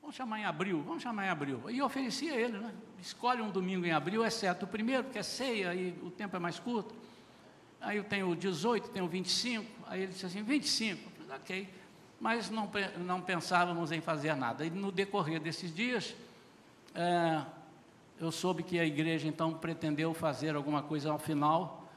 vamos chamar em abril, vamos chamar em abril. E eu ofereci a ele, né? Escolhe um domingo em abril, exceto o primeiro, porque é ceia e o tempo é mais curto. Aí eu tenho 18, tenho 25. Aí ele disse assim: 25. Eu falei, ok. Mas não, não pensávamos em fazer nada. E no decorrer desses dias, é, eu soube que a igreja então pretendeu fazer alguma coisa ao final.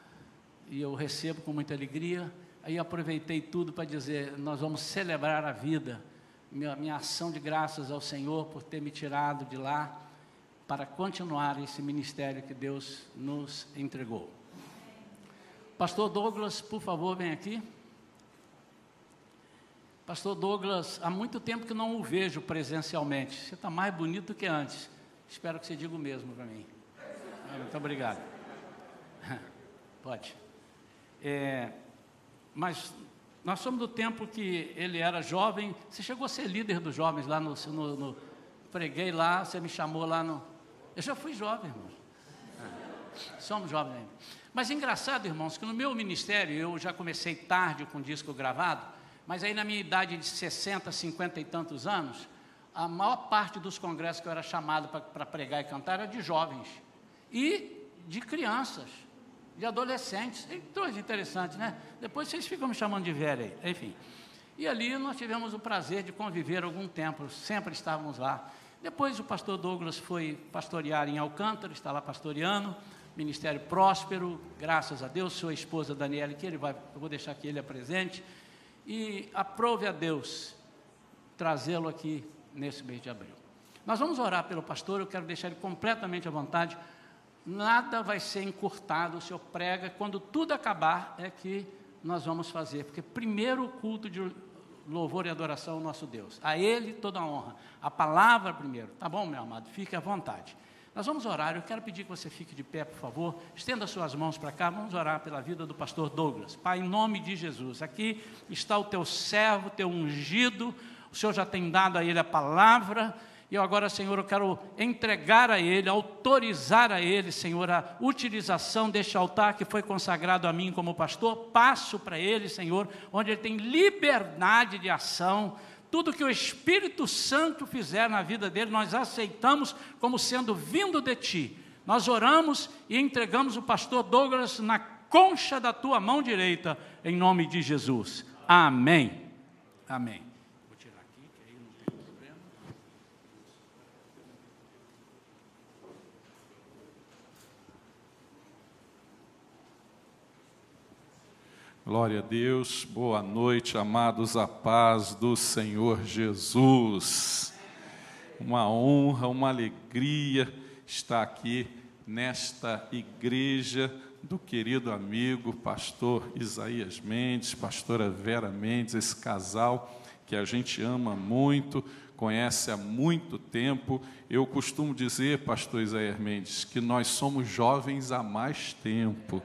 E eu recebo com muita alegria. Aí aproveitei tudo para dizer: nós vamos celebrar a vida. Minha, minha ação de graças ao Senhor por ter me tirado de lá para continuar esse ministério que Deus nos entregou. Pastor Douglas, por favor, vem aqui. Pastor Douglas, há muito tempo que não o vejo presencialmente. Você está mais bonito que antes. Espero que você diga o mesmo para mim. Ah, muito obrigado. Pode. É, mas nós somos do tempo que ele era jovem. Você chegou a ser líder dos jovens lá no, no, no preguei lá, você me chamou lá no. Eu já fui jovem, irmão. É, somos jovens ainda. Mas engraçado, irmãos, que no meu ministério, eu já comecei tarde com disco gravado, mas aí na minha idade de 60, 50 e tantos anos, a maior parte dos congressos que eu era chamado para pregar e cantar era de jovens e de crianças, de adolescentes. Coisa interessante, né? Depois vocês ficam me chamando de velho aí, enfim. E ali nós tivemos o prazer de conviver algum tempo, sempre estávamos lá. Depois o pastor Douglas foi pastorear em Alcântara, está lá pastoreando ministério próspero, graças a Deus, sua esposa Daniela, que ele vai, eu vou deixar que ele é presente, e aprove a Deus trazê-lo aqui nesse mês de abril. Nós vamos orar pelo pastor, eu quero deixar ele completamente à vontade, nada vai ser encurtado, o senhor prega, quando tudo acabar é que nós vamos fazer, porque primeiro o culto de louvor e adoração ao nosso Deus, a Ele toda a honra, a palavra primeiro, tá bom, meu amado? Fique à vontade. Nós vamos orar. Eu quero pedir que você fique de pé, por favor. Estenda suas mãos para cá. Vamos orar pela vida do pastor Douglas. Pai, em nome de Jesus, aqui está o teu servo, teu ungido. O Senhor já tem dado a ele a palavra. E agora, Senhor, eu quero entregar a Ele, autorizar a Ele, Senhor, a utilização deste altar que foi consagrado a mim como pastor. Passo para Ele, Senhor, onde Ele tem liberdade de ação, tudo que o Espírito Santo fizer na vida dele, nós aceitamos como sendo vindo de ti. Nós oramos e entregamos o pastor Douglas na concha da tua mão direita, em nome de Jesus. Amém. Amém. Vou tirar aqui, que aí não tem problema. Glória a Deus, boa noite, amados, a paz do Senhor Jesus. Uma honra, uma alegria estar aqui nesta igreja do querido amigo pastor Isaías Mendes, pastora Vera Mendes, esse casal que a gente ama muito, conhece há muito tempo. Eu costumo dizer, pastor Isaías Mendes, que nós somos jovens há mais tempo.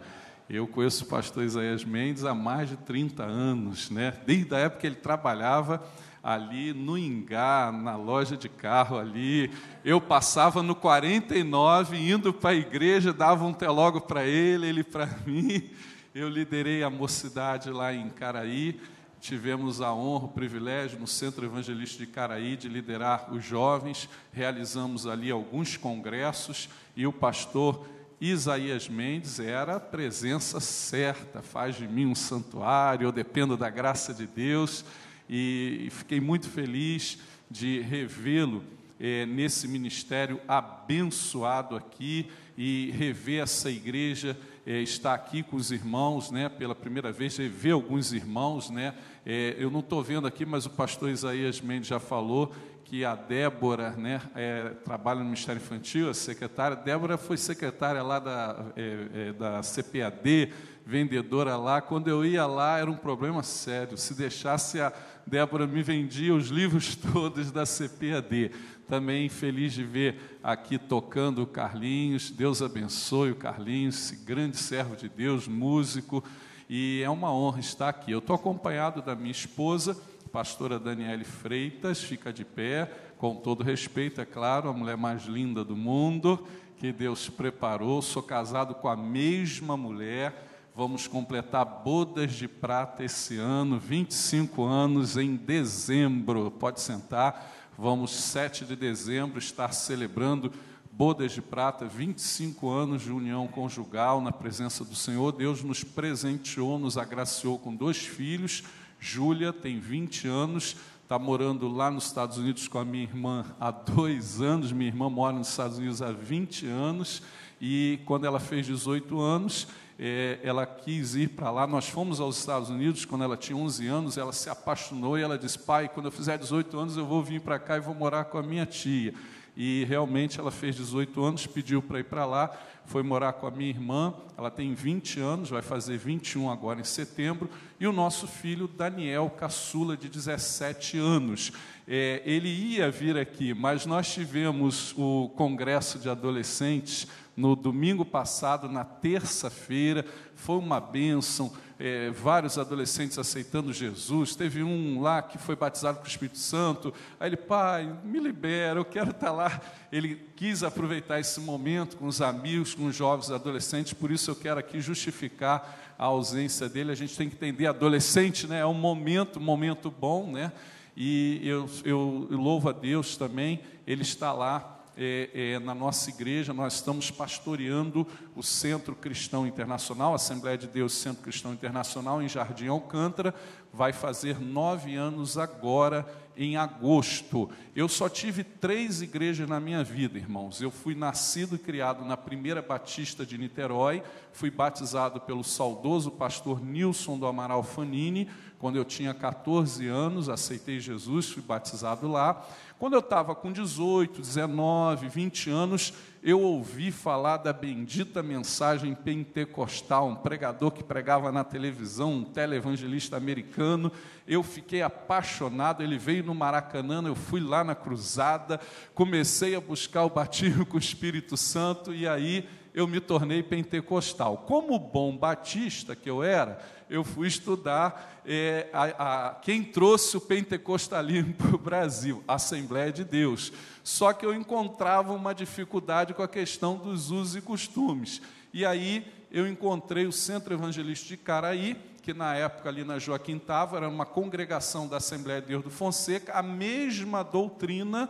Eu conheço o pastor Isaías Mendes há mais de 30 anos, né? desde a época que ele trabalhava ali no Ingá, na loja de carro ali. Eu passava no 49, indo para a igreja, dava um telogo para ele, ele para mim. Eu liderei a mocidade lá em Caraí. Tivemos a honra, o privilégio no Centro Evangelista de Caraí de liderar os jovens. Realizamos ali alguns congressos e o pastor Isaías Mendes era a presença certa, faz de mim um santuário, eu dependo da graça de Deus e fiquei muito feliz de revê-lo é, nesse ministério abençoado aqui e rever essa igreja, é, estar aqui com os irmãos, né, pela primeira vez, rever alguns irmãos, né, é, eu não estou vendo aqui, mas o pastor Isaías Mendes já falou, que a Débora né, é, trabalha no Ministério Infantil, a secretária. Débora foi secretária lá da, é, é, da CPAD, vendedora lá. Quando eu ia lá, era um problema sério. Se deixasse, a Débora me vendia os livros todos da CPAD. Também feliz de ver aqui tocando o Carlinhos. Deus abençoe o Carlinhos, esse grande servo de Deus, músico. E é uma honra estar aqui. Eu estou acompanhado da minha esposa pastora Daniele Freitas, fica de pé, com todo respeito, é claro, a mulher mais linda do mundo, que Deus preparou. Sou casado com a mesma mulher, Vamos completar bodas de prata esse ano, 25 anos em dezembro. Pode sentar. Vamos, 7 de dezembro, estar celebrando bodas de prata, 25 anos de união conjugal na presença do Senhor. Deus nos presenteou, nos agraciou com dois filhos. Júlia tem 20 anos, está morando lá nos Estados Unidos com a minha irmã há dois anos. Minha irmã mora nos Estados Unidos há 20 anos. E quando ela fez 18 anos, é, ela quis ir para lá. Nós fomos aos Estados Unidos quando ela tinha 11 anos. Ela se apaixonou e ela disse: Pai, quando eu fizer 18 anos, eu vou vir para cá e vou morar com a minha tia. E realmente ela fez 18 anos, pediu para ir para lá, foi morar com a minha irmã. Ela tem 20 anos, vai fazer 21 agora em setembro. E o nosso filho Daniel, caçula, de 17 anos. É, ele ia vir aqui, mas nós tivemos o congresso de adolescentes no domingo passado, na terça-feira, foi uma bênção, é, vários adolescentes aceitando Jesus, teve um lá que foi batizado com o Espírito Santo, aí ele, pai, me libera, eu quero estar lá. Ele quis aproveitar esse momento com os amigos, com os jovens adolescentes, por isso eu quero aqui justificar a ausência dele, a gente tem que entender, adolescente né, é um momento, um momento bom, né? E eu, eu louvo a Deus também, ele está lá é, é, na nossa igreja, nós estamos pastoreando o Centro Cristão Internacional, Assembleia de Deus Centro Cristão Internacional, em Jardim Alcântara, vai fazer nove anos agora, em agosto. Eu só tive três igrejas na minha vida, irmãos. Eu fui nascido e criado na primeira Batista de Niterói, fui batizado pelo saudoso pastor Nilson do Amaral Fanini, quando eu tinha 14 anos, aceitei Jesus, fui batizado lá. Quando eu estava com 18, 19, 20 anos, eu ouvi falar da bendita mensagem pentecostal, um pregador que pregava na televisão, um televangelista americano. Eu fiquei apaixonado, ele veio no Maracanã, eu fui lá na cruzada, comecei a buscar o batismo com o Espírito Santo e aí eu me tornei pentecostal. Como bom batista que eu era, eu fui estudar é, a, a, quem trouxe o pentecostalismo para o Brasil, a Assembleia de Deus. Só que eu encontrava uma dificuldade com a questão dos usos e costumes. E aí eu encontrei o Centro Evangelista de Caraí, que na época ali na Joaquim Tava era uma congregação da Assembleia de Deus do Fonseca, a mesma doutrina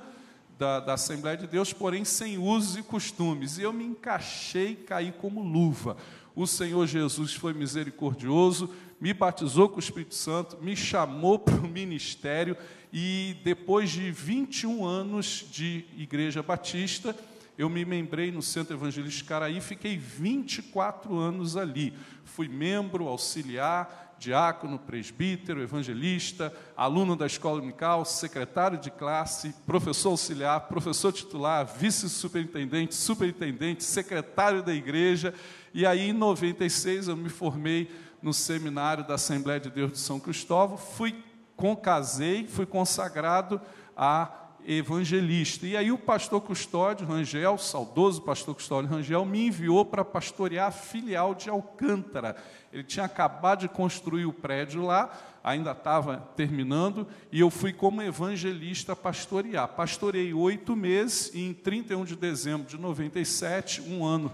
da, da Assembleia de Deus, porém sem usos e costumes. E eu me encaixei e caí como luva. O Senhor Jesus foi misericordioso, me batizou com o Espírito Santo, me chamou para o ministério e depois de 21 anos de Igreja Batista, eu me membrei no Centro Evangelista Caraí, fiquei 24 anos ali. Fui membro, auxiliar, diácono, presbítero, evangelista, aluno da escola dominical, secretário de classe, professor auxiliar, professor titular, vice-superintendente, superintendente, secretário da igreja. E aí, em 96, eu me formei no seminário da Assembleia de Deus de São Cristóvão, fui casei, fui consagrado a evangelista. E aí o pastor Custódio Rangel, saudoso pastor Custódio Rangel, me enviou para pastorear a filial de Alcântara. Ele tinha acabado de construir o prédio lá, ainda estava terminando, e eu fui como evangelista pastorear. Pastorei oito meses e em 31 de dezembro de 97, um ano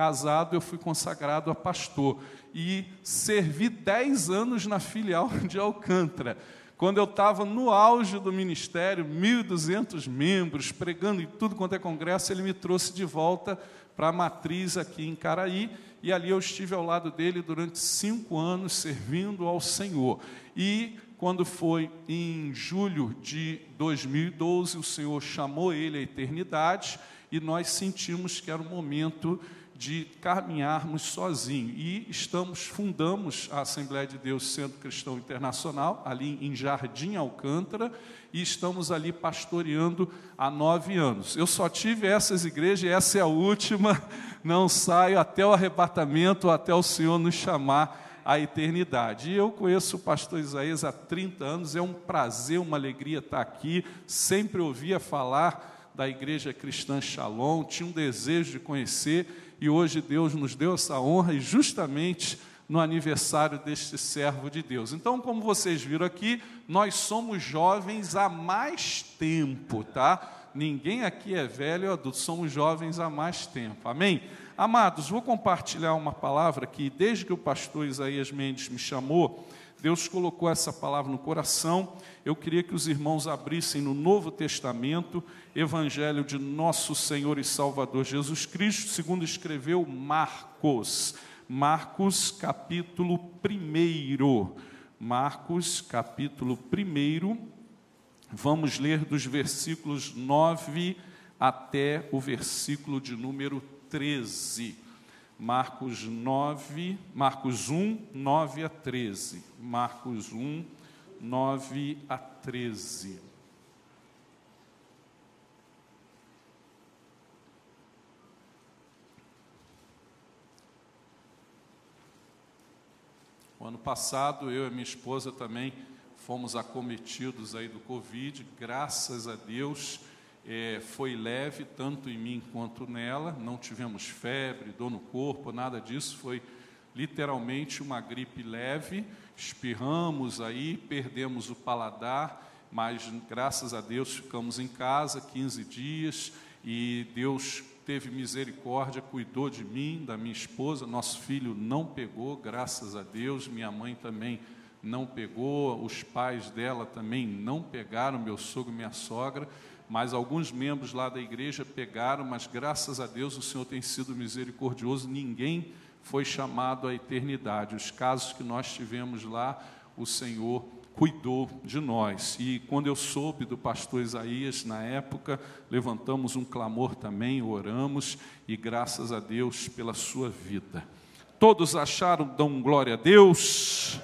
casado, eu fui consagrado a pastor. E servi dez anos na filial de Alcântara. Quando eu estava no auge do ministério, 1.200 membros, pregando em tudo quanto é congresso, ele me trouxe de volta para a matriz aqui em Caraí, e ali eu estive ao lado dele durante cinco anos, servindo ao Senhor. E quando foi em julho de 2012, o Senhor chamou ele à eternidade, e nós sentimos que era o momento de caminharmos sozinhos. E estamos, fundamos a Assembleia de Deus Centro Cristão Internacional, ali em Jardim Alcântara, e estamos ali pastoreando há nove anos. Eu só tive essas igrejas, e essa é a última, não saio até o arrebatamento, até o Senhor nos chamar à eternidade. E eu conheço o pastor Isaías há 30 anos, é um prazer, uma alegria estar aqui, sempre ouvia falar da igreja cristã Shalom, tinha um desejo de conhecer, e hoje Deus nos deu essa honra e justamente no aniversário deste servo de Deus. Então, como vocês viram aqui, nós somos jovens há mais tempo, tá? Ninguém aqui é velho ou adulto, somos jovens há mais tempo. Amém? Amados, vou compartilhar uma palavra que, desde que o pastor Isaías Mendes me chamou, Deus colocou essa palavra no coração. Eu queria que os irmãos abrissem no Novo Testamento, Evangelho de nosso Senhor e Salvador Jesus Cristo, segundo escreveu Marcos. Marcos, capítulo 1. Marcos, capítulo 1. Vamos ler dos versículos 9 até o versículo de número 13. Marcos 9, Marcos 1, 9 a 13. Marcos 1, 9 a 13. O ano passado, eu e minha esposa também fomos acometidos aí do Covid, graças a Deus, é, foi leve, tanto em mim quanto nela, não tivemos febre, dor no corpo, nada disso, foi literalmente uma gripe leve, espirramos aí, perdemos o paladar, mas graças a Deus ficamos em casa 15 dias e Deus teve misericórdia, cuidou de mim, da minha esposa, nosso filho não pegou, graças a Deus, minha mãe também não pegou, os pais dela também não pegaram, meu sogro e minha sogra, mas alguns membros lá da igreja pegaram, mas graças a Deus o Senhor tem sido misericordioso, ninguém foi chamado à eternidade. Os casos que nós tivemos lá, o Senhor cuidou de nós. E quando eu soube do pastor Isaías, na época, levantamos um clamor também, oramos, e graças a Deus pela sua vida. Todos acharam, dão glória a Deus.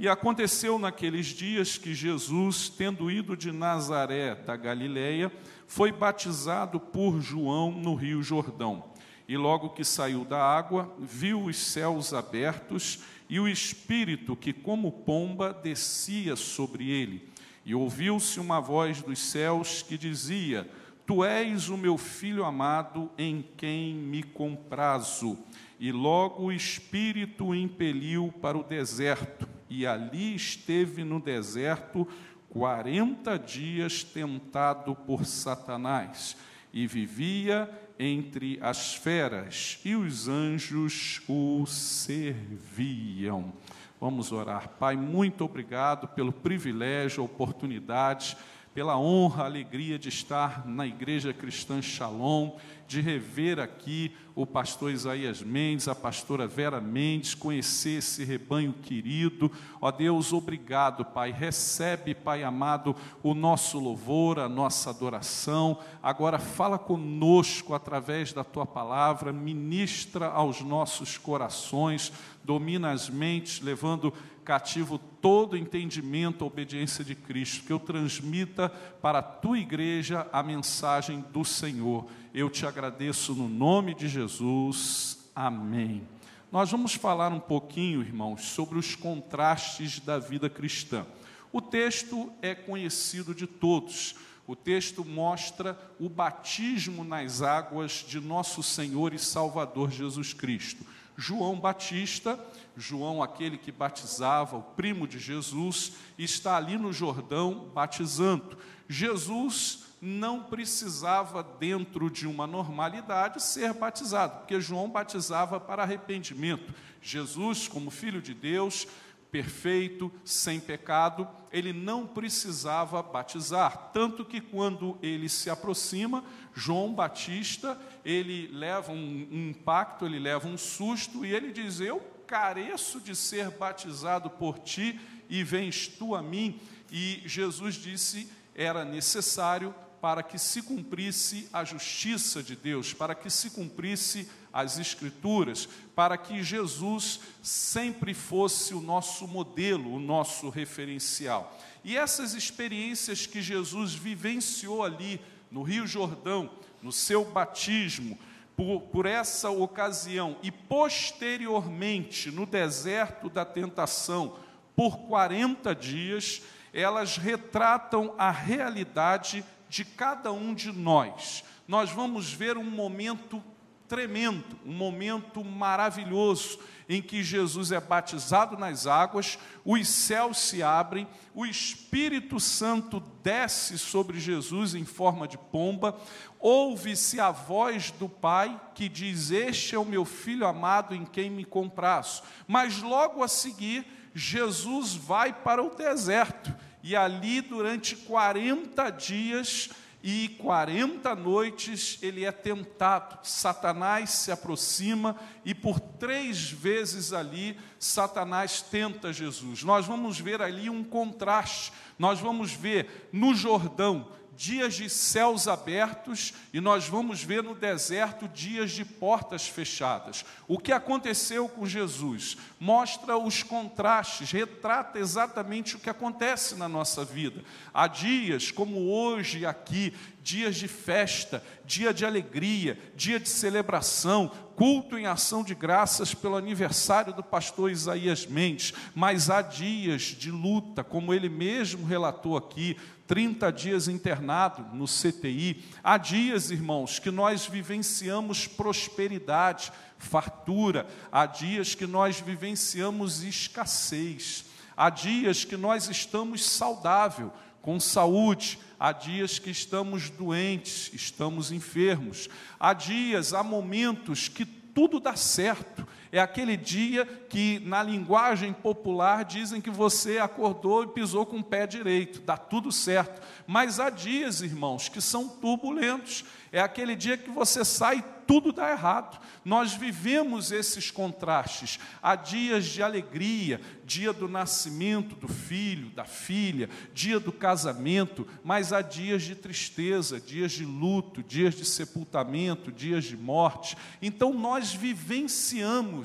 E aconteceu naqueles dias que Jesus, tendo ido de Nazaré da Galileia, foi batizado por João no Rio Jordão. E logo que saiu da água, viu os céus abertos e o Espírito que, como pomba, descia sobre ele. E ouviu-se uma voz dos céus que dizia: Tu és o meu filho amado, em quem me comprazo. E logo o Espírito o impeliu para o deserto e ali esteve no deserto quarenta dias tentado por Satanás, e vivia entre as feras, e os anjos o serviam. Vamos orar. Pai, muito obrigado pelo privilégio, oportunidade, pela honra, alegria de estar na Igreja Cristã Shalom de rever aqui o pastor Isaías Mendes, a pastora Vera Mendes, conhecer esse rebanho querido. Ó Deus, obrigado, Pai. Recebe, Pai amado, o nosso louvor, a nossa adoração. Agora fala conosco através da tua palavra, ministra aos nossos corações, domina as mentes, levando cativo todo entendimento, obediência de Cristo, que eu transmita para a tua igreja a mensagem do Senhor. Eu te agradeço no nome de Jesus. Amém. Nós vamos falar um pouquinho, irmãos, sobre os contrastes da vida cristã. O texto é conhecido de todos. O texto mostra o batismo nas águas de nosso Senhor e Salvador Jesus Cristo. João Batista João, aquele que batizava, o primo de Jesus, está ali no Jordão batizando. Jesus não precisava, dentro de uma normalidade, ser batizado, porque João batizava para arrependimento. Jesus, como filho de Deus, perfeito, sem pecado, ele não precisava batizar, tanto que quando ele se aproxima, João Batista, ele leva um, um impacto, ele leva um susto e ele diz: Eu careço de ser batizado por ti e vens tu a mim. E Jesus disse: era necessário para que se cumprisse a justiça de Deus, para que se cumprisse as Escrituras, para que Jesus sempre fosse o nosso modelo, o nosso referencial. E essas experiências que Jesus vivenciou ali no Rio Jordão, no seu batismo, por, por essa ocasião e posteriormente no deserto da tentação, por 40 dias, elas retratam a realidade de cada um de nós. Nós vamos ver um momento tremendo, um momento maravilhoso em que Jesus é batizado nas águas, os céus se abrem, o Espírito Santo desce sobre Jesus em forma de pomba, ouve-se a voz do Pai que diz: Este é o meu filho amado em quem me compraço. Mas logo a seguir, Jesus vai para o deserto e ali durante 40 dias e 40 noites ele é tentado. Satanás se aproxima e por três vezes ali Satanás tenta Jesus. Nós vamos ver ali um contraste. Nós vamos ver no Jordão dias de céus abertos e nós vamos ver no deserto dias de portas fechadas. O que aconteceu com Jesus mostra os contrastes, retrata exatamente o que acontece na nossa vida. Há dias como hoje aqui, dias de festa, dia de alegria, dia de celebração, culto em ação de graças pelo aniversário do pastor Isaías Mendes, mas há dias de luta, como ele mesmo relatou aqui, 30 dias internado no CTI. Há dias, irmãos, que nós vivenciamos prosperidade, fartura. Há dias que nós vivenciamos escassez. Há dias que nós estamos saudável, com saúde. Há dias que estamos doentes, estamos enfermos. Há dias, há momentos que tudo dá certo. É aquele dia que, na linguagem popular, dizem que você acordou e pisou com o pé direito, dá tudo certo. Mas há dias, irmãos, que são turbulentos. É aquele dia que você sai tudo dá errado. Nós vivemos esses contrastes. Há dias de alegria, dia do nascimento do filho, da filha, dia do casamento, mas há dias de tristeza, dias de luto, dias de sepultamento, dias de morte. Então nós vivenciamos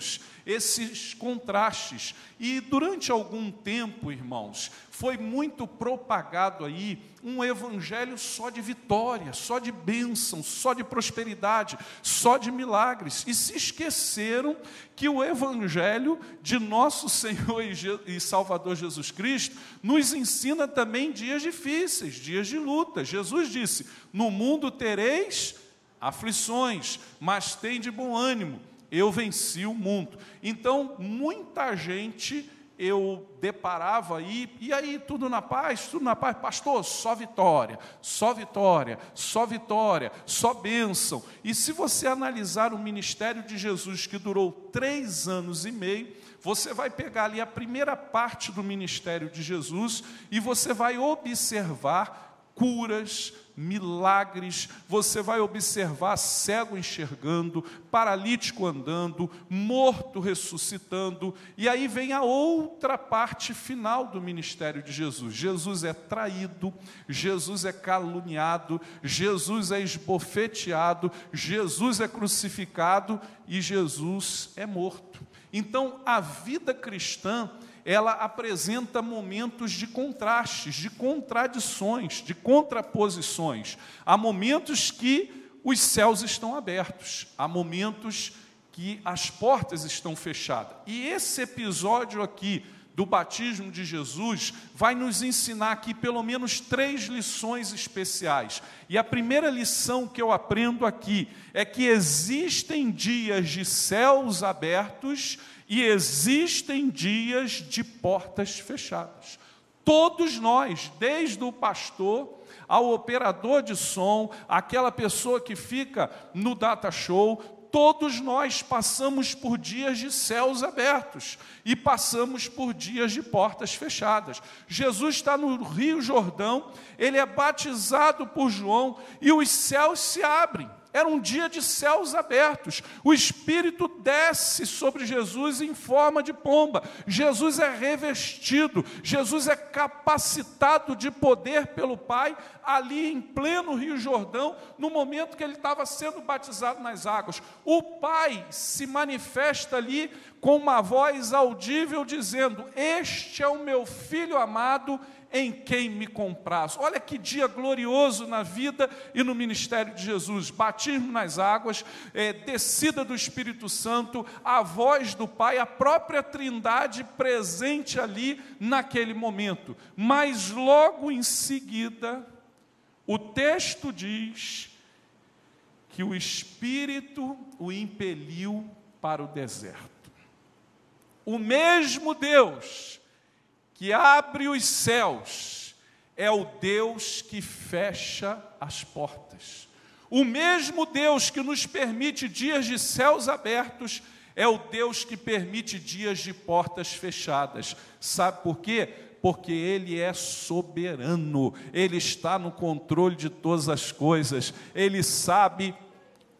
esses contrastes. E durante algum tempo, irmãos, foi muito propagado aí um evangelho só de vitória, só de bênção, só de prosperidade, só de milagres. E se esqueceram que o evangelho de nosso Senhor e Salvador Jesus Cristo nos ensina também dias difíceis, dias de luta. Jesus disse: No mundo tereis aflições, mas tem de bom ânimo eu venci o mundo. Então, muita gente eu deparava aí, e aí, tudo na paz, tudo na paz, pastor, só vitória, só vitória, só vitória, só bênção. E se você analisar o ministério de Jesus, que durou três anos e meio, você vai pegar ali a primeira parte do ministério de Jesus e você vai observar curas, milagres, você vai observar cego enxergando, paralítico andando, morto ressuscitando, e aí vem a outra parte final do ministério de Jesus. Jesus é traído, Jesus é caluniado, Jesus é esbofeteado, Jesus é crucificado e Jesus é morto. Então, a vida cristã ela apresenta momentos de contrastes, de contradições, de contraposições. Há momentos que os céus estão abertos, há momentos que as portas estão fechadas. E esse episódio aqui do batismo de Jesus vai nos ensinar aqui pelo menos três lições especiais. E a primeira lição que eu aprendo aqui é que existem dias de céus abertos e existem dias de portas fechadas. Todos nós, desde o pastor ao operador de som, aquela pessoa que fica no data show, todos nós passamos por dias de céus abertos e passamos por dias de portas fechadas. Jesus está no Rio Jordão, ele é batizado por João e os céus se abrem. Era um dia de céus abertos. O Espírito desce sobre Jesus em forma de pomba. Jesus é revestido, Jesus é capacitado de poder pelo Pai, ali em pleno Rio Jordão, no momento que ele estava sendo batizado nas águas. O Pai se manifesta ali com uma voz audível, dizendo: Este é o meu filho amado em quem me compraz. Olha que dia glorioso na vida e no ministério de Jesus. Batismo nas águas, é, descida do Espírito Santo, a voz do Pai, a própria Trindade presente ali naquele momento. Mas logo em seguida, o texto diz que o Espírito o impeliu para o deserto. O mesmo Deus que abre os céus é o Deus que fecha as portas. O mesmo Deus que nos permite dias de céus abertos é o Deus que permite dias de portas fechadas. Sabe por quê? Porque Ele é soberano, Ele está no controle de todas as coisas, Ele sabe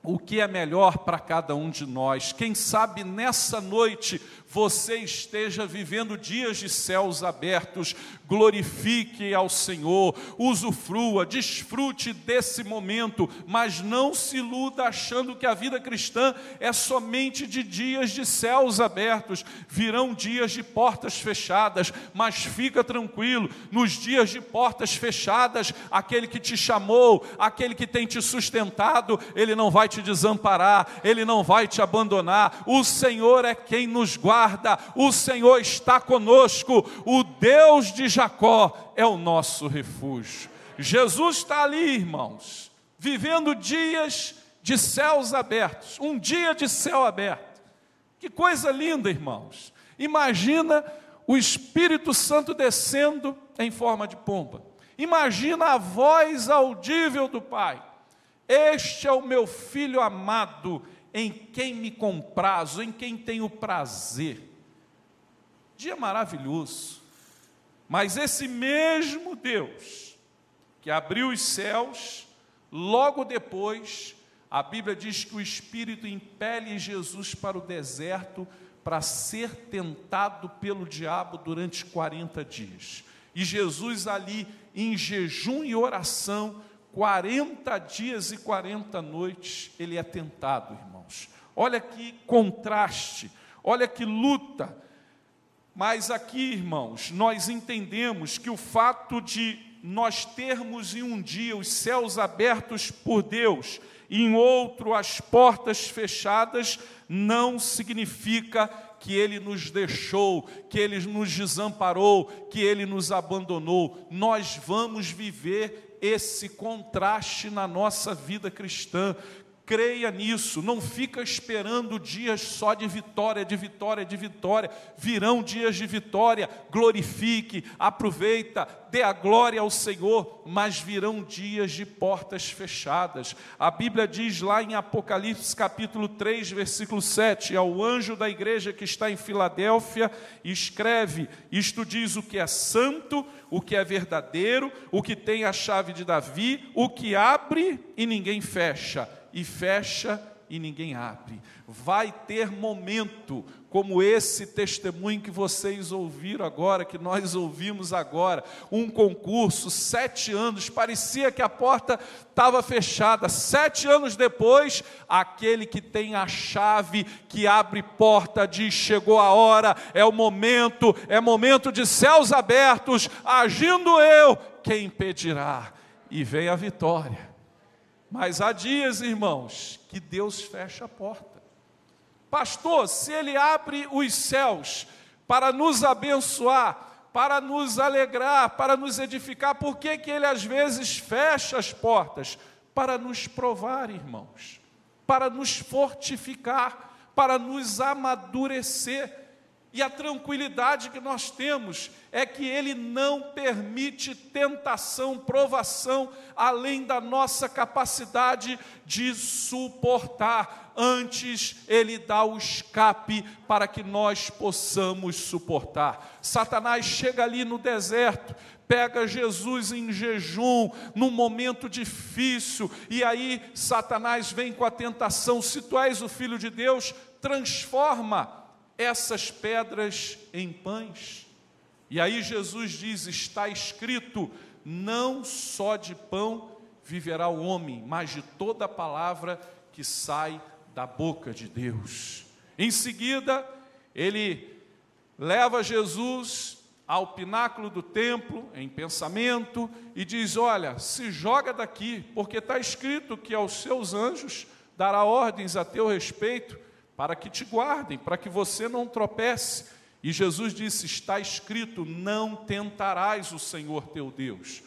o que é melhor para cada um de nós. Quem sabe nessa noite você esteja vivendo dias de céus abertos, glorifique ao Senhor, usufrua, desfrute desse momento, mas não se iluda achando que a vida cristã é somente de dias de céus abertos. Virão dias de portas fechadas, mas fica tranquilo, nos dias de portas fechadas, aquele que te chamou, aquele que tem te sustentado, ele não vai te desamparar, ele não vai te abandonar. O Senhor é quem nos guarda, o Senhor está conosco, o Deus de Jacó é o nosso refúgio. Jesus está ali, irmãos, vivendo dias de céus abertos, um dia de céu aberto. Que coisa linda, irmãos. Imagina o Espírito Santo descendo em forma de pomba. Imagina a voz audível do Pai. Este é o meu filho amado, em quem me comprazo, em quem tenho prazer. Dia maravilhoso. Mas esse mesmo Deus que abriu os céus, logo depois, a Bíblia diz que o Espírito impele Jesus para o deserto para ser tentado pelo diabo durante 40 dias. E Jesus ali em jejum e oração, 40 dias e 40 noites, ele é tentado, irmãos. Olha que contraste, olha que luta. Mas aqui, irmãos, nós entendemos que o fato de nós termos em um dia os céus abertos por Deus, e em outro as portas fechadas, não significa que Ele nos deixou, que Ele nos desamparou, que Ele nos abandonou. Nós vamos viver esse contraste na nossa vida cristã. Creia nisso, não fica esperando dias só de vitória, de vitória, de vitória. Virão dias de vitória, glorifique, aproveita, dê a glória ao Senhor, mas virão dias de portas fechadas. A Bíblia diz lá em Apocalipse capítulo 3, versículo 7, ao anjo da igreja que está em Filadélfia, escreve: Isto diz o que é santo, o que é verdadeiro, o que tem a chave de Davi, o que abre e ninguém fecha e fecha e ninguém abre. Vai ter momento como esse testemunho que vocês ouviram agora, que nós ouvimos agora, um concurso, sete anos, parecia que a porta estava fechada. Sete anos depois, aquele que tem a chave que abre porta diz: chegou a hora, é o momento, é momento de céus abertos, agindo eu, quem impedirá? E vem a vitória. Mas há dias, irmãos, que Deus fecha a porta. Pastor, se Ele abre os céus para nos abençoar, para nos alegrar, para nos edificar, por que, que Ele às vezes fecha as portas? Para nos provar, irmãos, para nos fortificar, para nos amadurecer. E a tranquilidade que nós temos é que Ele não permite tentação, provação, além da nossa capacidade de suportar. Antes, Ele dá o escape para que nós possamos suportar. Satanás chega ali no deserto, pega Jesus em jejum, num momento difícil, e aí Satanás vem com a tentação: se tu és o filho de Deus, transforma essas pedras em pães. E aí Jesus diz: está escrito, não só de pão viverá o homem, mas de toda palavra que sai da boca de Deus. Em seguida, ele leva Jesus ao pináculo do templo, em pensamento, e diz: Olha, se joga daqui, porque está escrito que aos seus anjos dará ordens a teu respeito, para que te guardem, para que você não tropece. E Jesus disse: Está escrito: Não tentarás o Senhor teu Deus.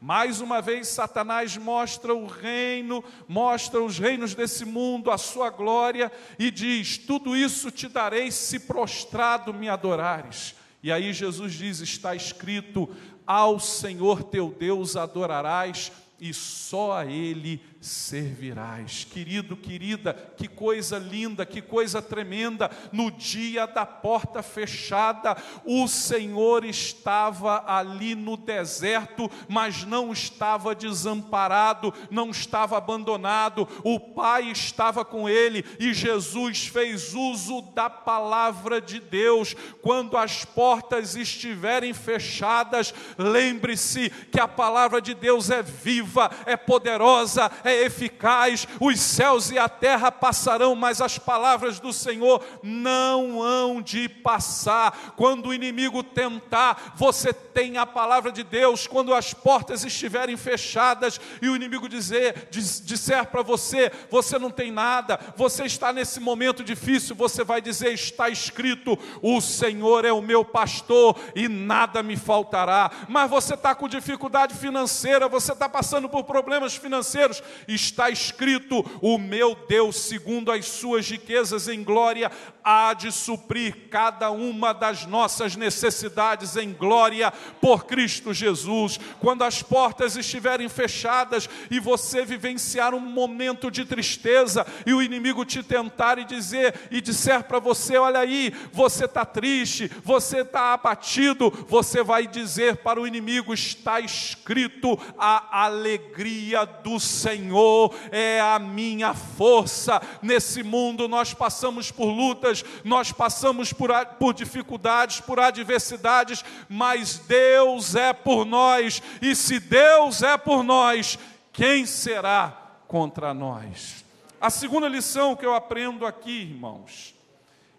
Mais uma vez, Satanás mostra o reino, mostra os reinos desse mundo, a sua glória, e diz: Tudo isso te darei se prostrado me adorares. E aí Jesus diz: Está escrito: Ao Senhor teu Deus adorarás, e só a Ele servirás. Querido, querida, que coisa linda, que coisa tremenda. No dia da porta fechada, o Senhor estava ali no deserto, mas não estava desamparado, não estava abandonado. O Pai estava com ele e Jesus fez uso da palavra de Deus. Quando as portas estiverem fechadas, lembre-se que a palavra de Deus é viva, é poderosa, é eficaz, os céus e a terra passarão, mas as palavras do Senhor não hão de passar. Quando o inimigo tentar, você tem a palavra de Deus, quando as portas estiverem fechadas e o inimigo dizer, disser para você, você não tem nada, você está nesse momento difícil, você vai dizer: está escrito, o Senhor é o meu pastor e nada me faltará. Mas você está com dificuldade financeira, você está passando por problemas financeiros, está escrito: O meu Deus, segundo as suas riquezas em glória, há de suprir cada uma das nossas necessidades em glória por Cristo Jesus. Quando as portas estiverem fechadas e você vivenciar um momento de tristeza e o inimigo te tentar e dizer e disser para você: Olha aí, você está triste, você está abatido, você vai dizer para o inimigo: Está escrito a alegria do Senhor é a minha força. Nesse mundo nós passamos por lutas, nós passamos por, por dificuldades, por adversidades, mas Deus é por nós, e se Deus é por nós, quem será contra nós? A segunda lição que eu aprendo aqui, irmãos,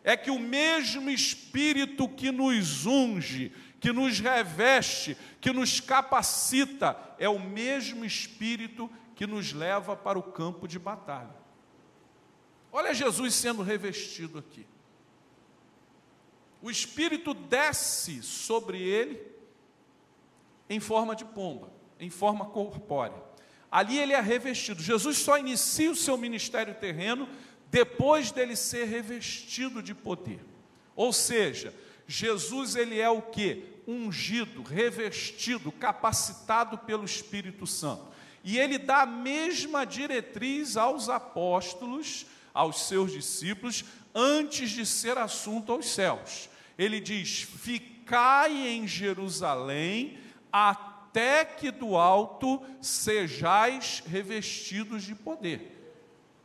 é que o mesmo Espírito que nos unge, que nos reveste, que nos capacita, é o mesmo Espírito que nos leva para o campo de batalha. Olha Jesus sendo revestido aqui. O Espírito desce sobre ele em forma de pomba, em forma corpórea. Ali ele é revestido. Jesus só inicia o seu ministério terreno depois dele ser revestido de poder. Ou seja, Jesus ele é o que? Ungido, revestido, capacitado pelo Espírito Santo. E ele dá a mesma diretriz aos apóstolos, aos seus discípulos, antes de ser assunto aos céus. Ele diz: Ficai em Jerusalém, até que do alto sejais revestidos de poder.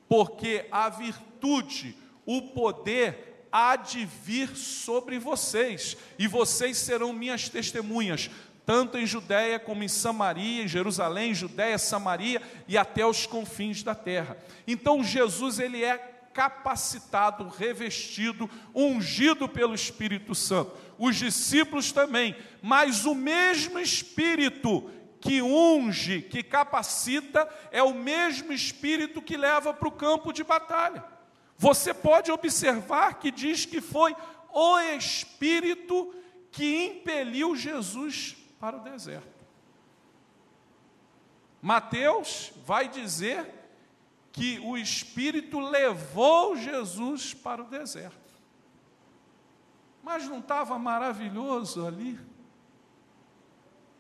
Porque a virtude, o poder, há de vir sobre vocês, e vocês serão minhas testemunhas, tanto em Judéia como em Samaria, em Jerusalém, Judéia, Samaria e até os confins da terra. Então Jesus ele é capacitado, revestido, ungido pelo Espírito Santo. Os discípulos também, mas o mesmo Espírito que unge, que capacita, é o mesmo Espírito que leva para o campo de batalha. Você pode observar que diz que foi o Espírito que impeliu Jesus para o deserto. Mateus vai dizer que o Espírito levou Jesus para o deserto. Mas não estava maravilhoso ali?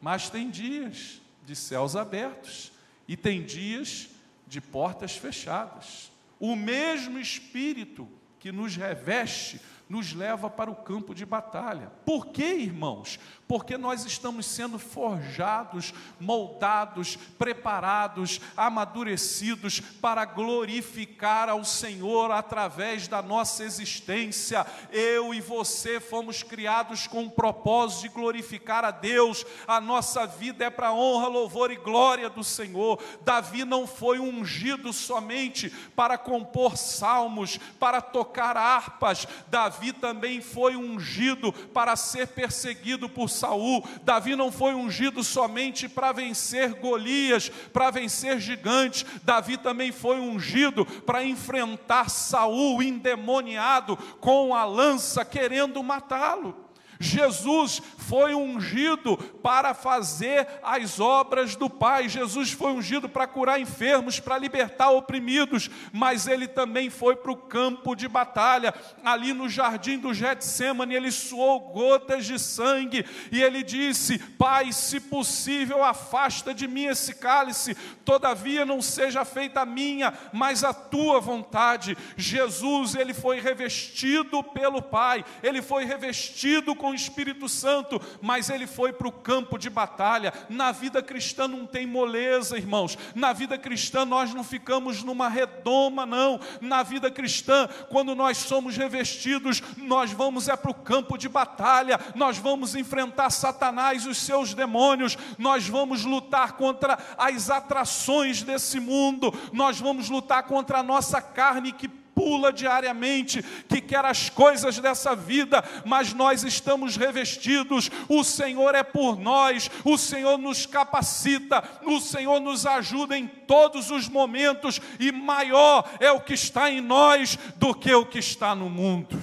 Mas tem dias de céus abertos e tem dias de portas fechadas. O mesmo Espírito que nos reveste nos leva para o campo de batalha. Por quê, irmãos? Porque nós estamos sendo forjados, moldados, preparados, amadurecidos para glorificar ao Senhor através da nossa existência. Eu e você fomos criados com o propósito de glorificar a Deus. A nossa vida é para honra, louvor e glória do Senhor. Davi não foi ungido somente para compor salmos, para tocar harpas. Davi Davi também foi ungido para ser perseguido por Saul. Davi não foi ungido somente para vencer Golias, para vencer gigantes. Davi também foi ungido para enfrentar Saul endemoniado com a lança querendo matá-lo. Jesus foi ungido para fazer as obras do Pai. Jesus foi ungido para curar enfermos, para libertar oprimidos, mas ele também foi para o campo de batalha. Ali no jardim do Getsemane, ele suou gotas de sangue e ele disse: Pai, se possível, afasta de mim esse cálice, todavia não seja feita a minha, mas a tua vontade. Jesus, ele foi revestido pelo Pai, ele foi revestido com o Espírito Santo, mas ele foi para o campo de batalha. Na vida cristã não tem moleza, irmãos. Na vida cristã nós não ficamos numa redoma, não. Na vida cristã, quando nós somos revestidos, nós vamos é para o campo de batalha, nós vamos enfrentar Satanás e os seus demônios, nós vamos lutar contra as atrações desse mundo, nós vamos lutar contra a nossa carne que pula diariamente, que quer as coisas dessa vida, mas nós estamos revestidos, o Senhor é por nós, o Senhor nos capacita, o Senhor nos ajuda em todos os momentos, e maior é o que está em nós do que o que está no mundo.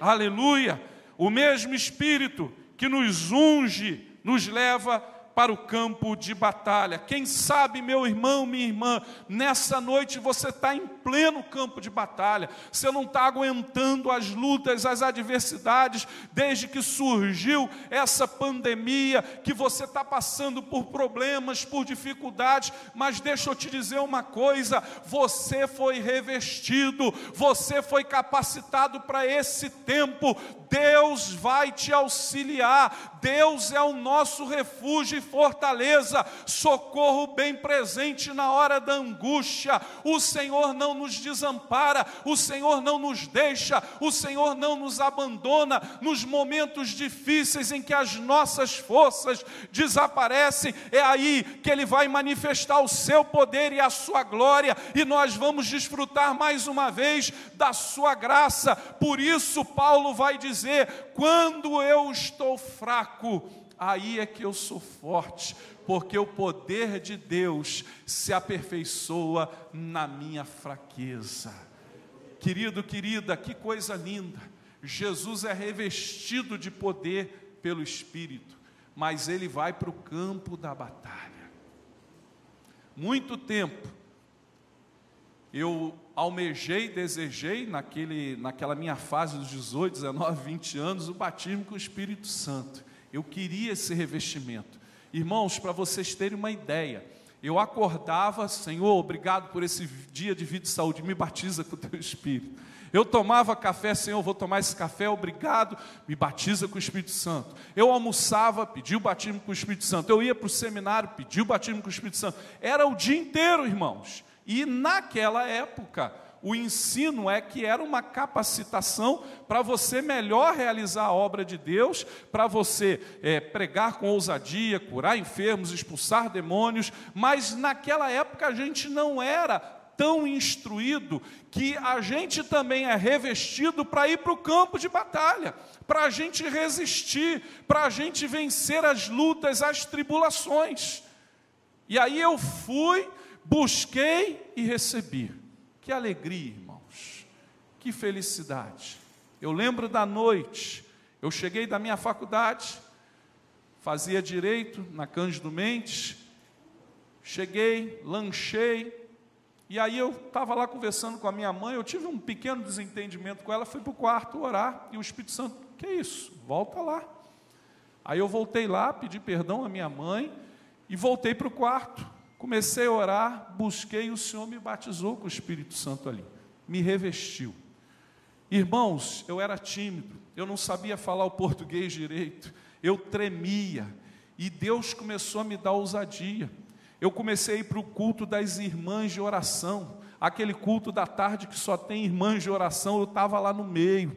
Aleluia! O mesmo Espírito que nos unge, nos leva para o campo de batalha. Quem sabe, meu irmão, minha irmã, nessa noite você está em pleno campo de batalha, você não está aguentando as lutas, as adversidades, desde que surgiu essa pandemia, que você está passando por problemas, por dificuldades, mas deixa eu te dizer uma coisa: você foi revestido, você foi capacitado para esse tempo, Deus vai te auxiliar, Deus é o nosso refúgio fortaleza, socorro bem presente na hora da angústia. O Senhor não nos desampara, o Senhor não nos deixa, o Senhor não nos abandona nos momentos difíceis em que as nossas forças desaparecem. É aí que Ele vai manifestar o seu poder e a sua glória, e nós vamos desfrutar mais uma vez da sua graça. Por isso, Paulo vai dizer: quando eu estou fraco, aí é que eu sou forte, porque o poder de Deus se aperfeiçoa na minha fraqueza. Querido, querida, que coisa linda. Jesus é revestido de poder pelo Espírito, mas ele vai para o campo da batalha. Muito tempo eu almejei, desejei, naquele, naquela minha fase dos 18, 19, 20 anos, o batismo com o Espírito Santo. Eu queria esse revestimento. Irmãos, para vocês terem uma ideia, eu acordava, Senhor, obrigado por esse dia de vida e saúde, me batiza com o teu Espírito. Eu tomava café, Senhor, vou tomar esse café, obrigado, me batiza com o Espírito Santo. Eu almoçava, pedi o batismo com o Espírito Santo. Eu ia para o seminário, pedi o batismo com o Espírito Santo. Era o dia inteiro, irmãos. E naquela época, o ensino é que era uma capacitação para você melhor realizar a obra de Deus, para você é, pregar com ousadia, curar enfermos, expulsar demônios, mas naquela época a gente não era tão instruído que a gente também é revestido para ir para o campo de batalha, para a gente resistir, para a gente vencer as lutas, as tribulações. E aí eu fui, busquei e recebi. Que alegria, irmãos. Que felicidade. Eu lembro da noite, eu cheguei da minha faculdade, fazia direito na Cândido Mendes, cheguei, lanchei, e aí eu estava lá conversando com a minha mãe, eu tive um pequeno desentendimento com ela, fui para o quarto orar, e o Espírito Santo, que é isso? Volta lá. Aí eu voltei lá, pedi perdão à minha mãe, e voltei para o quarto. Comecei a orar, busquei, e o Senhor me batizou com o Espírito Santo ali, me revestiu. Irmãos, eu era tímido, eu não sabia falar o português direito, eu tremia, e Deus começou a me dar ousadia. Eu comecei a ir para o culto das irmãs de oração, aquele culto da tarde que só tem irmãs de oração, eu estava lá no meio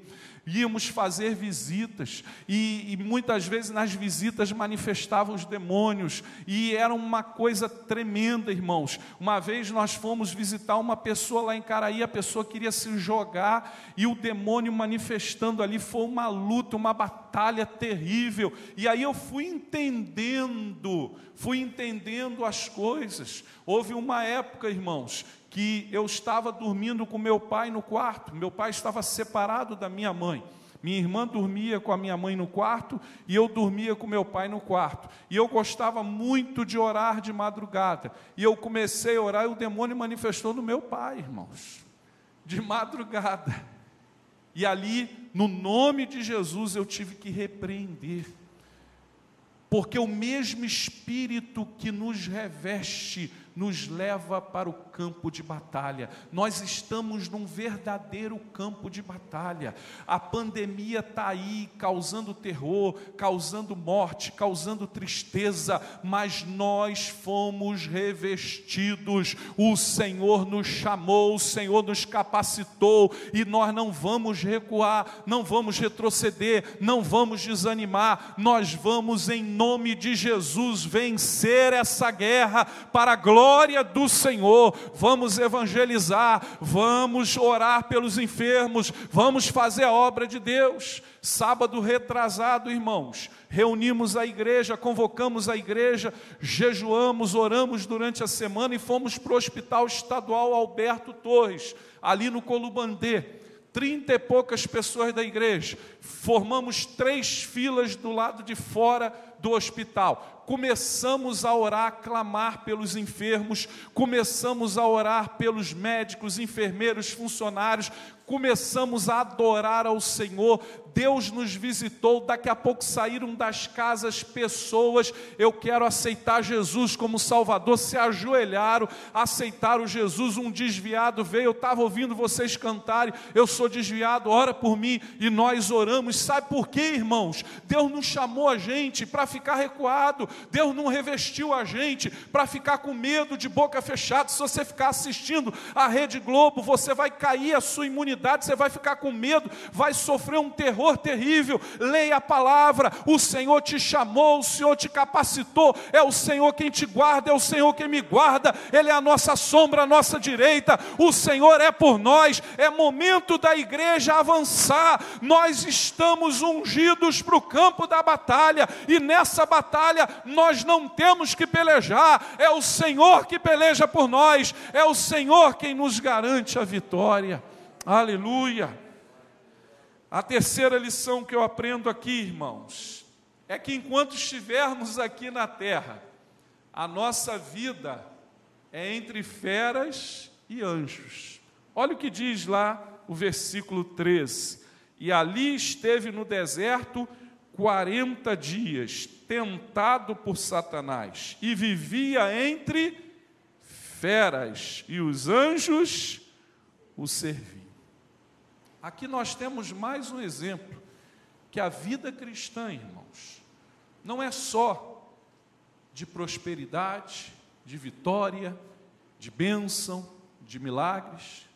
íamos fazer visitas, e, e, muitas vezes nas visitas manifestavam os demônios, e era uma coisa tremenda, irmãos. Uma vez nós fomos visitar uma pessoa lá em Caraí, a pessoa queria se jogar, e o demônio manifestando ali, foi uma luta, uma batalha terrível, e aí eu fui entendendo, fui entendendo as coisas. Houve uma época, irmãos, que eu estava dormindo com meu pai no quarto, meu pai estava separado da minha mãe. Minha irmã dormia com a minha mãe no quarto e eu dormia com meu pai no quarto. E eu gostava muito de orar de madrugada. E eu comecei a orar e o demônio manifestou no meu pai, irmãos, de madrugada. E ali, no nome de Jesus, eu tive que repreender. Porque o mesmo Espírito que nos reveste nos leva para o campo de batalha. Nós estamos num verdadeiro campo de batalha. A pandemia está aí causando terror, causando morte, causando tristeza, mas nós fomos revestidos. O Senhor nos chamou, o Senhor nos capacitou e nós não vamos recuar, não vamos retroceder, não vamos desanimar. Nós vamos, em nome de Jesus, vencer essa guerra para a glória glória do Senhor, vamos evangelizar, vamos orar pelos enfermos, vamos fazer a obra de Deus. Sábado retrasado, irmãos, reunimos a igreja, convocamos a igreja, jejuamos, oramos durante a semana e fomos para o Hospital Estadual Alberto Torres, ali no Colubandê. Trinta e poucas pessoas da igreja, formamos três filas do lado de fora do hospital começamos a orar, a clamar pelos enfermos, começamos a orar pelos médicos, enfermeiros, funcionários, começamos a adorar ao Senhor, Deus nos visitou, daqui a pouco saíram das casas pessoas, eu quero aceitar Jesus como Salvador, se ajoelharam, aceitaram Jesus, um desviado veio, eu estava ouvindo vocês cantarem, eu sou desviado, ora por mim, e nós oramos, sabe por quê, irmãos? Deus não chamou a gente para ficar recuado, Deus não revestiu a gente para ficar com medo de boca fechada, se você ficar assistindo a Rede Globo, você vai cair a sua imunidade, você vai ficar com medo, vai sofrer um terror terrível. Leia a palavra, o Senhor te chamou, o Senhor te capacitou, é o Senhor quem te guarda, é o Senhor quem me guarda, Ele é a nossa sombra, a nossa direita, o Senhor é por nós, é momento da igreja avançar, nós estamos ungidos para o campo da batalha, e nessa batalha nós não temos que pelejar, é o Senhor que peleja por nós, é o Senhor quem nos garante a vitória. Aleluia. A terceira lição que eu aprendo aqui, irmãos, é que enquanto estivermos aqui na terra, a nossa vida é entre feras e anjos. Olha o que diz lá o versículo 13: E ali esteve no deserto quarenta dias, tentado por Satanás, e vivia entre feras, e os anjos o serviam. Aqui nós temos mais um exemplo que a vida cristã, irmãos, não é só de prosperidade, de vitória, de bênção, de milagres.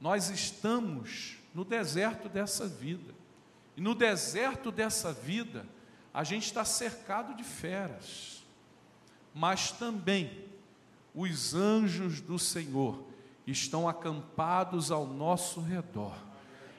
Nós estamos no deserto dessa vida. E no deserto dessa vida, a gente está cercado de feras, mas também os anjos do Senhor estão acampados ao nosso redor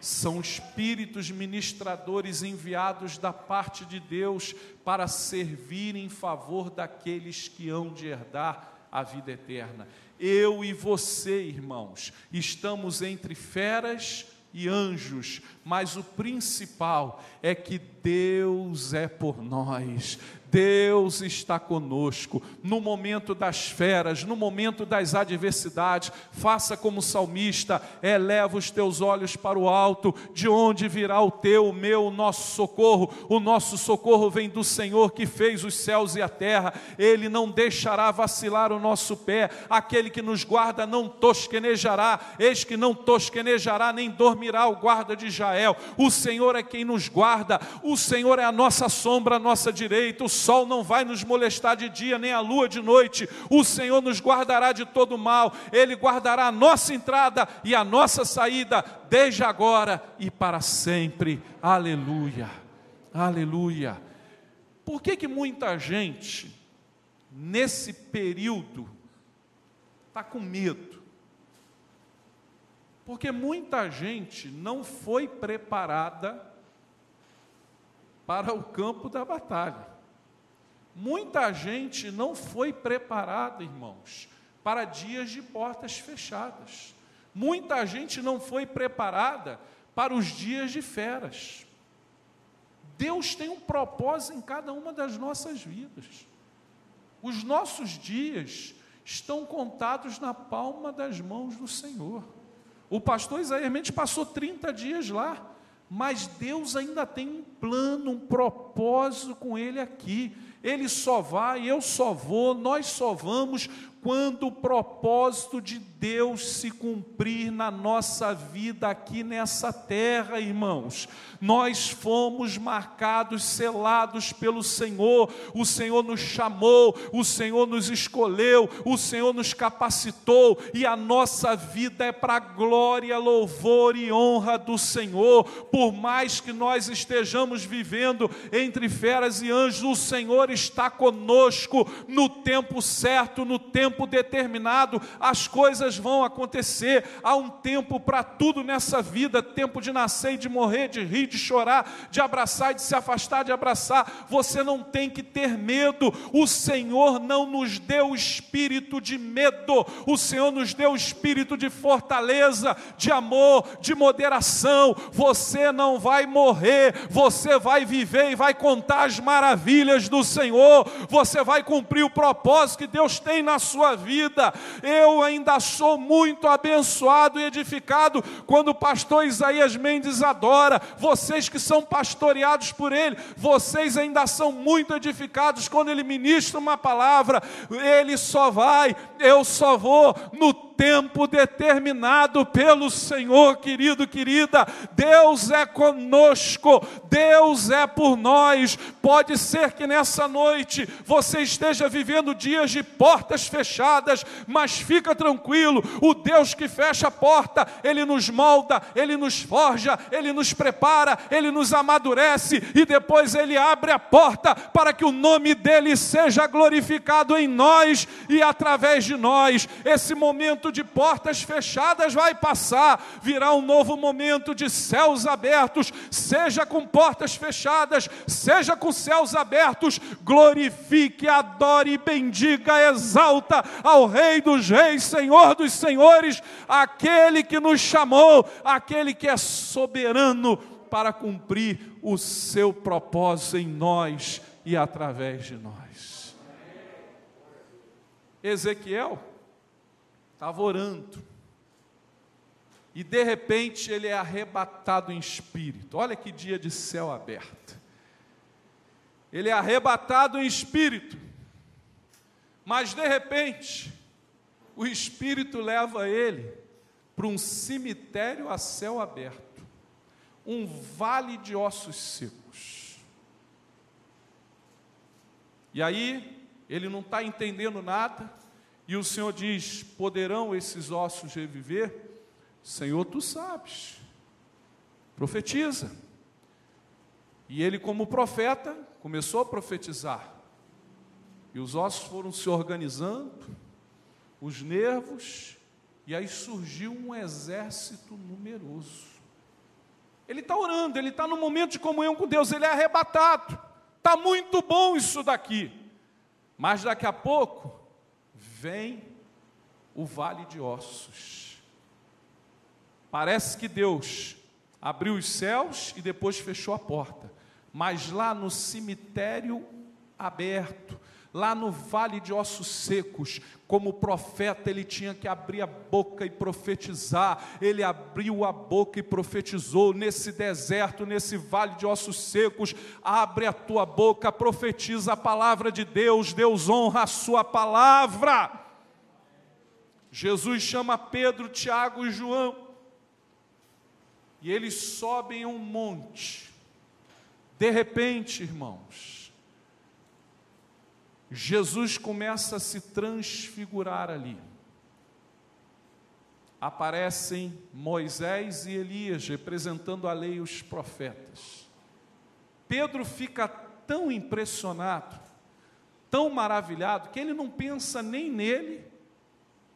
são espíritos ministradores enviados da parte de Deus para servir em favor daqueles que hão de herdar a vida eterna. Eu e você, irmãos, estamos entre feras e anjos, mas o principal é que Deus é por nós, Deus está conosco no momento das feras, no momento das adversidades. Faça como salmista, eleva os teus olhos para o alto, de onde virá o teu, o meu, o nosso socorro. O nosso socorro vem do Senhor que fez os céus e a terra. Ele não deixará vacilar o nosso pé. Aquele que nos guarda não tosquenejará. Eis que não tosquenejará nem dormirá o guarda de Israel. O Senhor é quem nos guarda. O Senhor é a nossa sombra, a nossa direita. O sol não vai nos molestar de dia, nem a lua de noite. O Senhor nos guardará de todo mal, Ele guardará a nossa entrada e a nossa saída, desde agora e para sempre. Aleluia, aleluia. Por que, que muita gente, nesse período, está com medo? Porque muita gente não foi preparada para o campo da batalha. Muita gente não foi preparada, irmãos, para dias de portas fechadas. Muita gente não foi preparada para os dias de feras. Deus tem um propósito em cada uma das nossas vidas. Os nossos dias estão contados na palma das mãos do Senhor. O pastor Isaías Mendes passou 30 dias lá, mas Deus ainda tem um plano, um propósito com ele aqui. Ele só vai, eu só vou, nós só vamos quando o propósito de Deus se cumprir na nossa vida aqui nessa terra, irmãos. Nós fomos marcados, selados pelo Senhor. O Senhor nos chamou, o Senhor nos escolheu, o Senhor nos capacitou e a nossa vida é para glória, louvor e honra do Senhor. Por mais que nós estejamos vivendo entre feras e anjos, o Senhor está conosco no tempo certo, no tempo determinado. As coisas vão acontecer. Há um tempo para tudo nessa vida: tempo de nascer e de morrer, de rir, de chorar, de abraçar e de se afastar de abraçar. Você não tem que ter medo. O Senhor não nos deu espírito de medo, o Senhor nos deu espírito de fortaleza, de amor, de moderação. Você não vai morrer, você vai viver e vai contar as maravilhas do Senhor. Você vai cumprir o propósito que Deus tem na sua vida. Eu ainda sou muito abençoado e edificado quando o pastor Isaías Mendes adora. Vocês que são pastoreados por ele, vocês ainda são muito edificados quando ele ministra uma palavra. Ele só vai, eu só vou no tempo determinado pelo Senhor, querido, querida. Deus é conosco, Deus é por nós. Pode ser que nessa noite você esteja vivendo dias de portas fechadas, mas fica tranquilo, o Deus que fecha a porta, ele nos molda, ele nos forja, ele nos prepara, ele nos amadurece e depois ele abre a porta para que o nome dele seja glorificado em nós e através de nós. Esse momento momento de portas fechadas vai passar, virá um novo momento de céus abertos, seja com portas fechadas, seja com céus abertos, glorifique, adore, bendiga, exalta ao Rei dos Reis, Senhor dos Senhores, aquele que nos chamou, aquele que é soberano para cumprir o seu propósito em nós e através de nós. Ezequiel estava orando. E de repente ele é arrebatado em espírito. Olha que dia de céu aberto. Ele é arrebatado em espírito. Mas de repente, o espírito leva ele para um cemitério a céu aberto, um vale de ossos secos. E aí, ele não está entendendo nada, e o Senhor diz: Poderão esses ossos reviver? Senhor, tu sabes. Profetiza. E ele, como profeta, começou a profetizar. E os ossos foram se organizando, os nervos, e aí surgiu um exército numeroso. Ele está orando, ele está no momento de comunhão com Deus, ele é arrebatado. Está muito bom isso daqui. Mas daqui a pouco, vem o vale de ossos. Parece que Deus abriu os céus e depois fechou a porta, mas lá no cemitério aberto, lá no vale de ossos secos, como profeta, ele tinha que abrir a boca e profetizar. Ele abriu a boca e profetizou nesse deserto, nesse vale de ossos secos. Abre a tua boca, profetiza a palavra de Deus. Deus honra a sua palavra. Jesus chama Pedro, Tiago e João. E eles sobem um monte. De repente, irmãos, Jesus começa a se transfigurar ali. Aparecem Moisés e Elias representando a lei e os profetas. Pedro fica tão impressionado, tão maravilhado, que ele não pensa nem nele,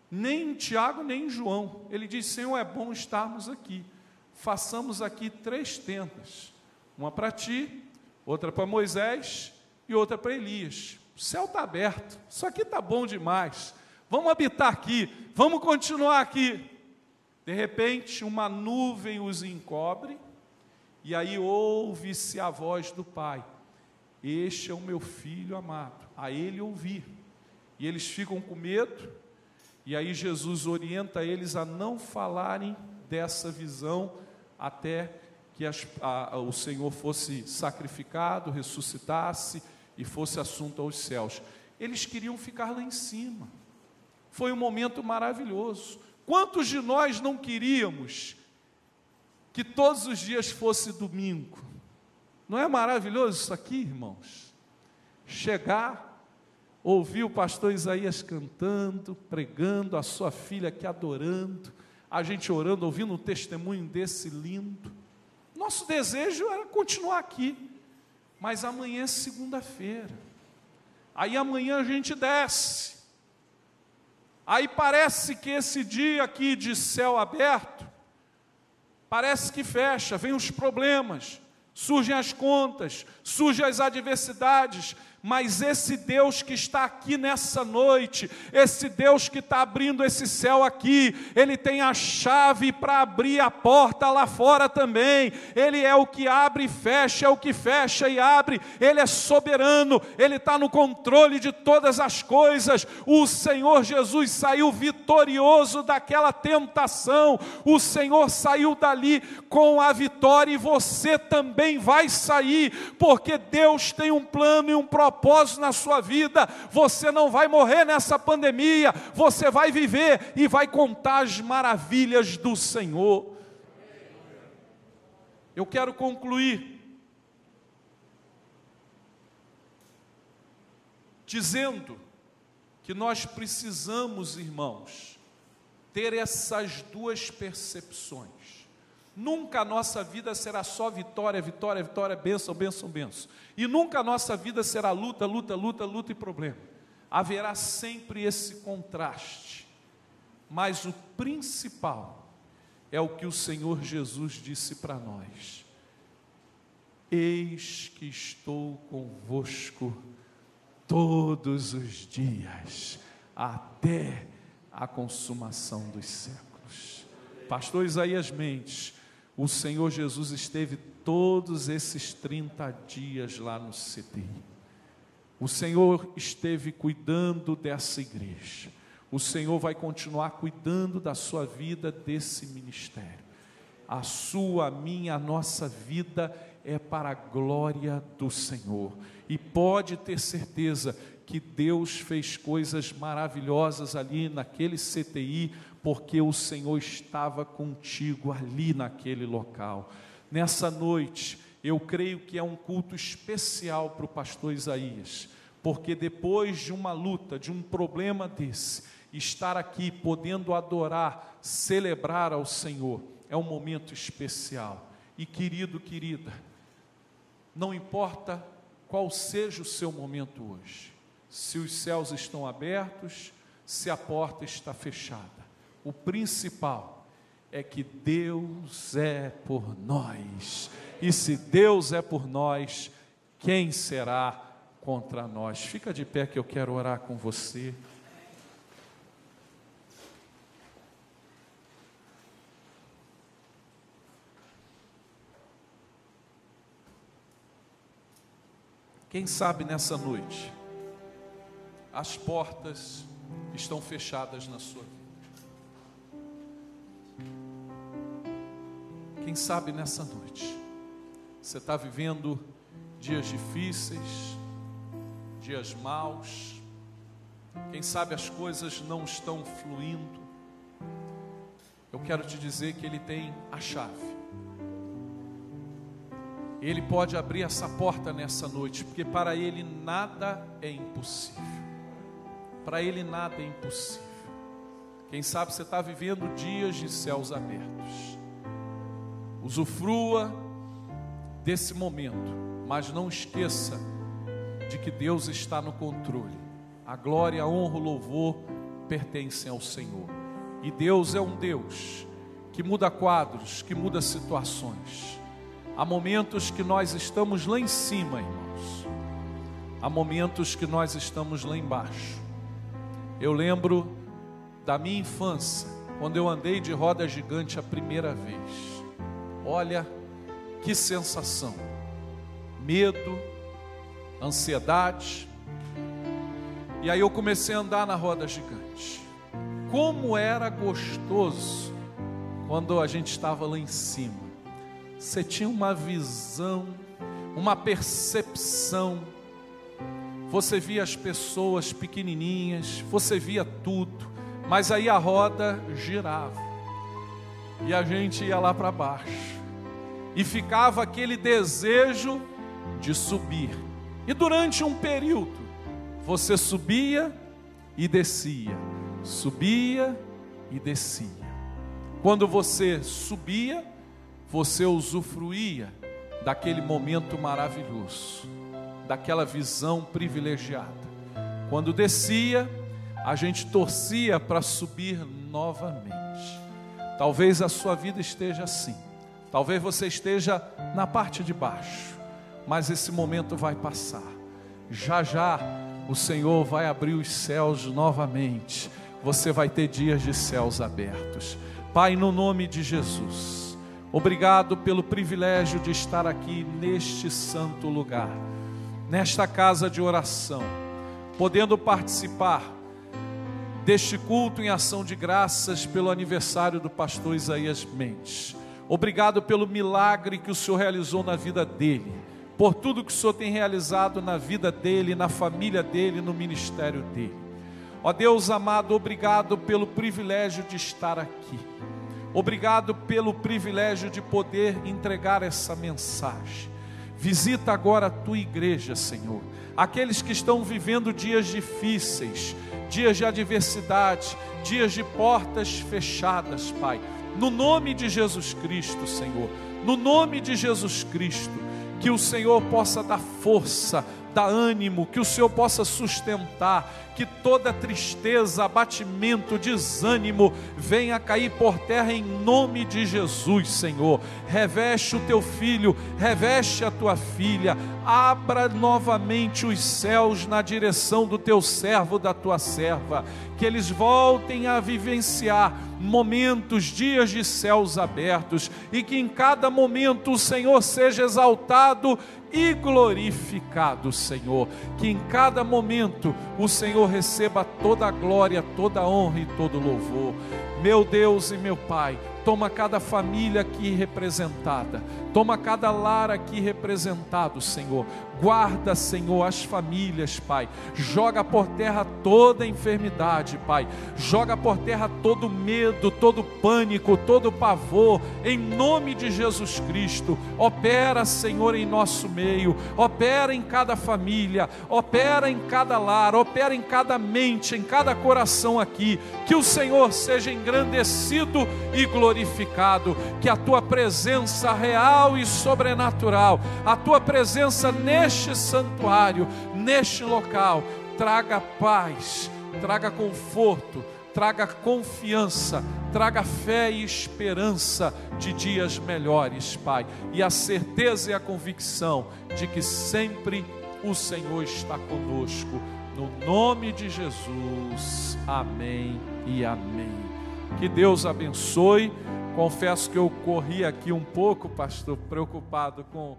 nem em Tiago, nem em João. Ele diz: Senhor, é bom estarmos aqui. Façamos aqui três tendas: uma para ti, outra para Moisés e outra para Elias. O céu está aberto, isso aqui está bom demais. Vamos habitar aqui, vamos continuar aqui. De repente, uma nuvem os encobre E aí ouve-se a voz do pai: Este é o meu filho amado. A ele ouvir. E eles ficam com medo, e aí Jesus orienta eles a não falarem dessa visão até que as, a, o Senhor fosse sacrificado, ressuscitasse e fosse assunto aos céus. Eles queriam ficar lá em cima. Foi um momento maravilhoso. Quantos de nós não queríamos que todos os dias fosse domingo? Não é maravilhoso isso aqui, irmãos? Chegar, ouvir o pastor Isaías cantando, pregando, a sua filha aqui adorando, a gente orando, ouvindo um testemunho desse lindo. Nosso desejo era continuar aqui, mas amanhã é segunda-feira. Aí amanhã a gente desce. Aí parece que esse dia aqui de céu aberto, parece que fecha, vem os problemas, surgem as contas, surgem as adversidades, mas esse Deus que está aqui nessa noite, esse Deus que está abrindo esse céu aqui, Ele tem a chave para abrir a porta lá fora também. Ele é o que abre e fecha, é o que fecha e abre. Ele é soberano, Ele está no controle de todas as coisas. O Senhor Jesus saiu vitorioso daquela tentação, o Senhor saiu dali com a vitória e você também vai sair, porque Deus tem um plano e um propósito propósito na sua vida. Você não vai morrer nessa pandemia, você vai viver e vai contar as maravilhas do Senhor. Eu quero concluir dizendo que nós precisamos, irmãos, ter essas duas percepções. Nunca a nossa vida será só vitória, vitória, vitória, bênção, bênção, bênção. E nunca a nossa vida será luta, luta, luta, luta e problema. Haverá sempre esse contraste. Mas o principal é o que o Senhor Jesus disse para nós: Eis que estou convosco todos os dias, até a consumação dos séculos. Pastor Isaías Mendes o Senhor Jesus esteve todos esses 30 dias lá no CTI. O Senhor esteve cuidando dessa igreja. O Senhor vai continuar cuidando da sua vida, desse ministério. A sua, a minha, a nossa vida é para a glória do Senhor. E pode ter certeza que Deus fez coisas maravilhosas ali naquele CTI porque o Senhor estava contigo ali naquele local. Nessa noite, eu creio que é um culto especial para o pastor Isaías, porque depois de uma luta, de um problema desse, estar aqui podendo adorar, celebrar ao Senhor, é um momento especial. E querido, querida, não importa qual seja o seu momento hoje, se os céus estão abertos, se a porta está fechada o principal é que Deus é por nós. E se Deus é por nós, quem será contra nós? Fica de pé que eu quero orar com você. Quem sabe nessa noite, as portas estão fechadas na sua vida. Quem sabe nessa noite você está vivendo dias difíceis, dias maus, quem sabe as coisas não estão fluindo. Eu quero te dizer que Ele tem a chave. Ele pode abrir essa porta nessa noite, porque para Ele nada é impossível. Para Ele nada é impossível. Quem sabe você está vivendo dias de céus abertos. Usufrua desse momento, mas não esqueça de que Deus está no controle. A glória, a honra, o louvor pertencem ao Senhor. E Deus é um Deus que muda quadros, que muda situações. Há momentos que nós estamos lá em cima, irmãos. Há momentos que nós estamos lá embaixo. Eu lembro da minha infância, quando eu andei de roda gigante a primeira vez. Olha, Que sensação! Medo, ansiedade. E aí eu comecei a andar na roda gigante. Como era gostoso quando a gente estava lá em cima. Você tinha uma visão, uma percepção. Você via as pessoas pequenininhas, você via tudo, mas aí a roda girava. E a gente ia lá para baixo. E ficava aquele desejo de subir. E durante um período, você subia e descia, subia e descia. Quando você subia, você usufruía daquele momento maravilhoso, daquela visão privilegiada. Quando descia, a gente torcia para subir novamente. Talvez a sua vida esteja assim. Talvez você esteja na parte de baixo, mas esse momento vai passar. Já já o Senhor vai abrir os céus novamente. Você vai ter dias de céus abertos. Pai, no nome de Jesus, obrigado pelo privilégio de estar aqui neste santo lugar, nesta casa de oração, podendo participar deste culto em ação de graças pelo aniversário do pastor Isaías Mendes. Obrigado pelo milagre que o Senhor realizou na vida dele, por tudo que o Senhor tem realizado na vida dele, na família dele, no ministério dele. Ó Deus amado, obrigado pelo privilégio de estar aqui. Obrigado pelo privilégio de poder entregar essa mensagem. Visita agora a tua igreja, Senhor. Aqueles que estão vivendo dias difíceis, dias de adversidade, dias de portas fechadas, Pai. No nome de Jesus Cristo, Senhor. No nome de Jesus Cristo, que o Senhor possa dar força, dar ânimo, que o Senhor possa sustentar, que toda tristeza, abatimento, desânimo venha cair por terra em nome de Jesus, Senhor. Reveste o teu filho, reveste a tua filha, abra novamente os céus na direção do teu servo, da tua serva, que eles voltem a vivenciar momentos, dias de céus abertos e que em cada momento o Senhor seja exaltado e glorificado, Senhor. Que em cada momento o Senhor receba toda a glória, toda a honra e todo o louvor. Meu Deus e meu Pai, toma cada família aqui representada, toma cada lar aqui representado, Senhor. Guarda, Senhor, as famílias, Pai. Joga por terra toda enfermidade, Pai. Joga por terra todo medo, todo pânico, todo pavor, em nome de Jesus Cristo. Opera, Senhor, em nosso meio, opera em cada família, opera em cada lar, opera em cada mente, em cada coração aqui. Que o Senhor seja engrandecido e glorificado, que a tua presença real e sobrenatural, a tua presença neste santuário, neste local, traga paz, traga conforto, traga confiança, traga fé e esperança de dias melhores, Pai, e a certeza e a convicção de que sempre o Senhor está conosco, no nome de Jesus, amém e amém. Que Deus abençoe. Confesso que eu corri aqui um pouco, pastor, preocupado com.